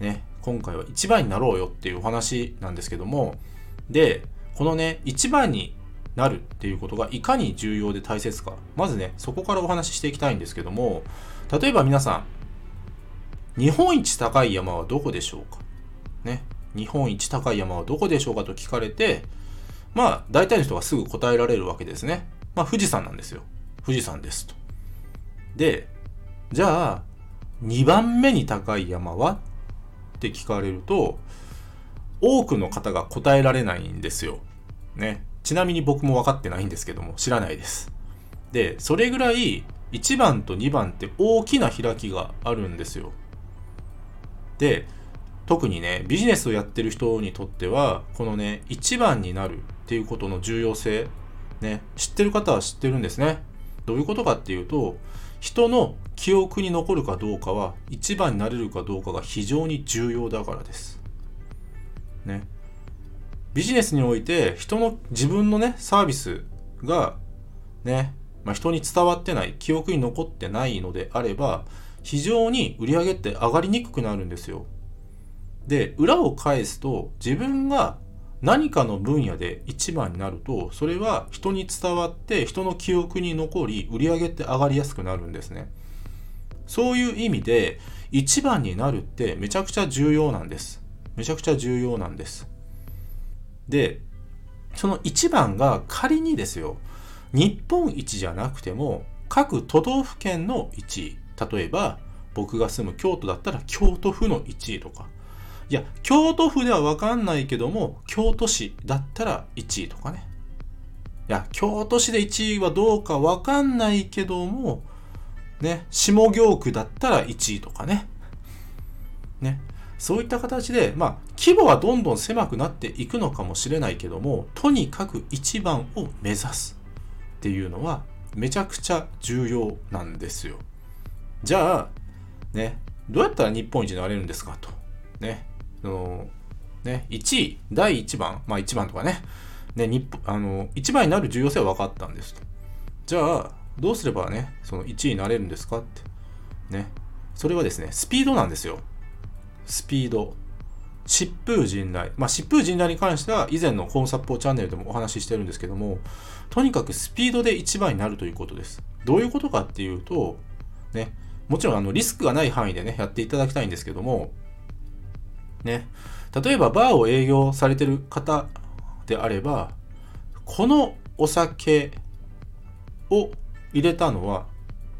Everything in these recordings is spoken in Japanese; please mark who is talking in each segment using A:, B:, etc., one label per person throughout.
A: ね、今回は一番になろうよっていうお話なんですけども、で、このね、一番になるっていうことがいかに重要で大切か、まずね、そこからお話ししていきたいんですけども、例えば皆さん、日本一高い山はどこでしょうか？ね、日本一高い山はどこでしょうかと聞かれて、まあ、大体の人がすぐ答えられるわけですね。まあ、富士山なんですよ。富士山ですと。で、じゃあ、2番目に高い山はって聞かれると、多くの方が答えられないんですよ。ね。ちなみに僕も分かってないんですけども、知らないです。で、それぐらい、1番と2番って大きな開きがあるんですよ。で、特にね、ビジネスをやってる人にとっては、このね、1番になるっていうことの重要性、ね、知ってる方は知ってるんですね。どういうことかっていうと、人の記憶に残るかどうかは、一番になれるかどうかが非常に重要だからです。ね。ビジネスにおいて、人の、自分のね、サービスが、ね、まあ、人に伝わってない、記憶に残ってないのであれば、非常に売り上げって上がりにくくなるんですよ。で、裏を返すと、自分が何かの分野で一番になると、それは人に伝わって人の記憶に残り、売り上げって上がりやすくなるんですね。そういう意味で、一番になるってめちゃくちゃ重要なんです。めちゃくちゃ重要なんです。で、その一番が仮にですよ、日本一じゃなくても、各都道府県の1位。例えば、僕が住む京都だったら京都府の1位とか、いや、京都府では分かんないけども、京都市だったら1位とかね。いや、京都市で1位はどうか分かんないけども、ね、下京区だったら1位とかね。ね。そういった形で、まあ、規模はどんどん狭くなっていくのかもしれないけども、とにかく1番を目指すっていうのは、めちゃくちゃ重要なんですよ。じゃあ、ね、どうやったら日本一になれるんですかと。ね、そのね、1位、第1番、まあ1番とかね、ね日あの1番になる重要性は分かったんですと。じゃあ、どうすればね、その1位になれるんですかって。ね。それはですね、スピードなんですよ。スピード。疾風陣雷。まあ、疾風陣雷に関しては、以前のコンサッポーチャンネルでもお話ししてるんですけども、とにかくスピードで1番になるということです。どういうことかっていうと、ね、もちろんあのリスクがない範囲でね、やっていただきたいんですけども、ね、例えばバーを営業されてる方であれば、このお酒を入れたのは、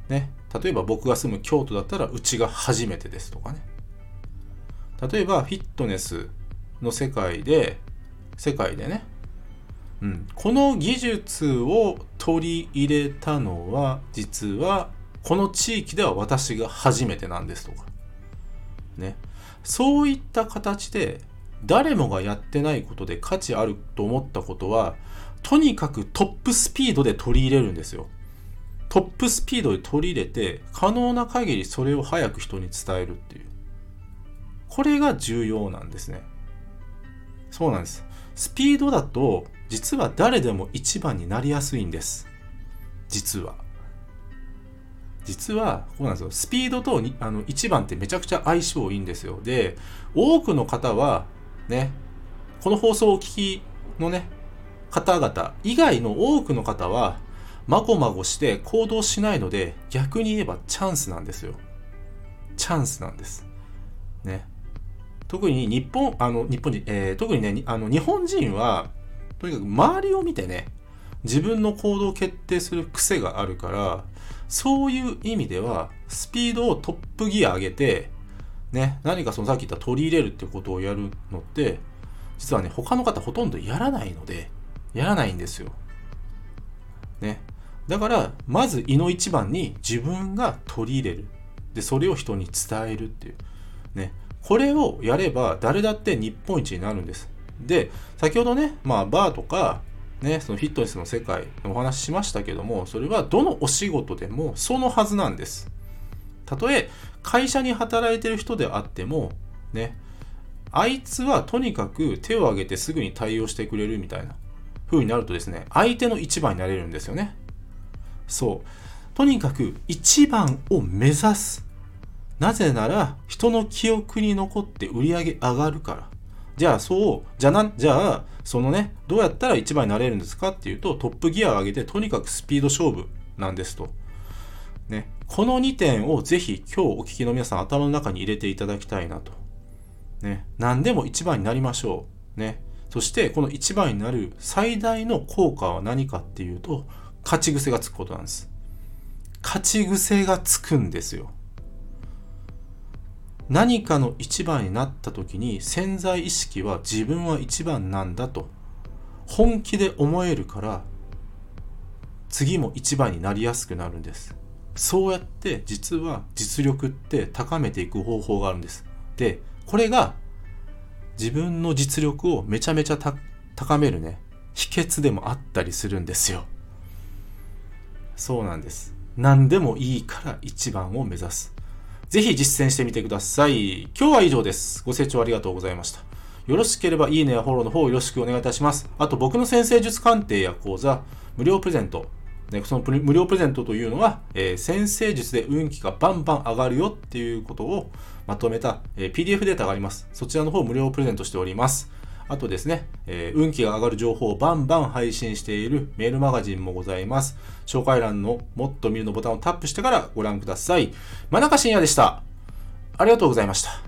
A: ね、例えば僕が住む京都だったらうちが初めてですとかね。例えばフィットネスの世界で、世界でね、うん、この技術を取り入れたのは、実はこの地域では私が初めてなんですとか。ね。そういった形で誰もがやってないことで価値あると思ったことはとにかくトップスピードで取り入れるんですよ。トップスピードで取り入れて可能な限りそれを早く人に伝えるっていう。これが重要なんですね。そうなんです。スピードだと実は誰でも一番になりやすいんです。実は。実は、こうなんですよ。スピードとあの1番ってめちゃくちゃ相性いいんですよ。で、多くの方は、ね、この放送をお聞きのね、方々以外の多くの方は、まごまごして行動しないので、逆に言えばチャンスなんですよ。チャンスなんです。ね。特に日本、あの、日本人、えー、特にね、あの、日本人は、とにかく周りを見てね、自分の行動を決定する癖があるから、そういう意味では、スピードをトップギア上げて、ね、何かそのさっき言った取り入れるってことをやるのって、実はね、他の方ほとんどやらないので、やらないんですよ。ね。だから、まず、胃の一番に自分が取り入れる。で、それを人に伝えるっていう。ね。これをやれば誰だって日本一になるんです。で、先ほどね、まあバーとか、ね、そのフィットネスの世界のお話ししましたけども、それはどのお仕事でもそのはずなんです。たとえ会社に働いてる人であっても、ね、あいつはとにかく手を挙げてすぐに対応してくれるみたいな風になるとですね、相手の一番になれるんですよね。そう。とにかく一番を目指す。なぜなら、人の記憶に残って売り上げ上がるから。じゃあそう、じゃな、じゃあ、そのね、どうやったら一番になれるんですかっていうと、トップギアを上げて、とにかくスピード勝負なんですと。ね、この2点をぜひ今日お聞きの皆さん頭の中に入れていただきたいなと。ね、何でも一番になりましょう。ね。そしてこの一番になる最大の効果は何かっていうと、勝ち癖がつくことなんです。勝ち癖がつくんですよ。何かの一番になった時に潜在意識は自分は一番なんだと本気で思えるから次も一番になりやすくなるんです。そうやって実は実力って高めていく方法があるんです。でこれが自分の実力をめちゃめちゃ高めるね秘訣でもあったりするんですよ。そうなんです。何でもいいから一番を目指す。ぜひ実践してみてください。今日は以上です。ご清聴ありがとうございました。よろしければいいねやフォローの方よろしくお願いいたします。あと僕の先生術鑑定や講座、無料プレゼント。ね、その無料プレゼントというのは、えー、先生術で運気がバンバン上がるよっていうことをまとめた、えー、PDF データがあります。そちらの方無料プレゼントしております。あとですね、えー、運気が上がる情報をバンバン配信しているメールマガジンもございます。紹介欄のもっと見るのボタンをタップしてからご覧ください。真中信也でした。ありがとうございました。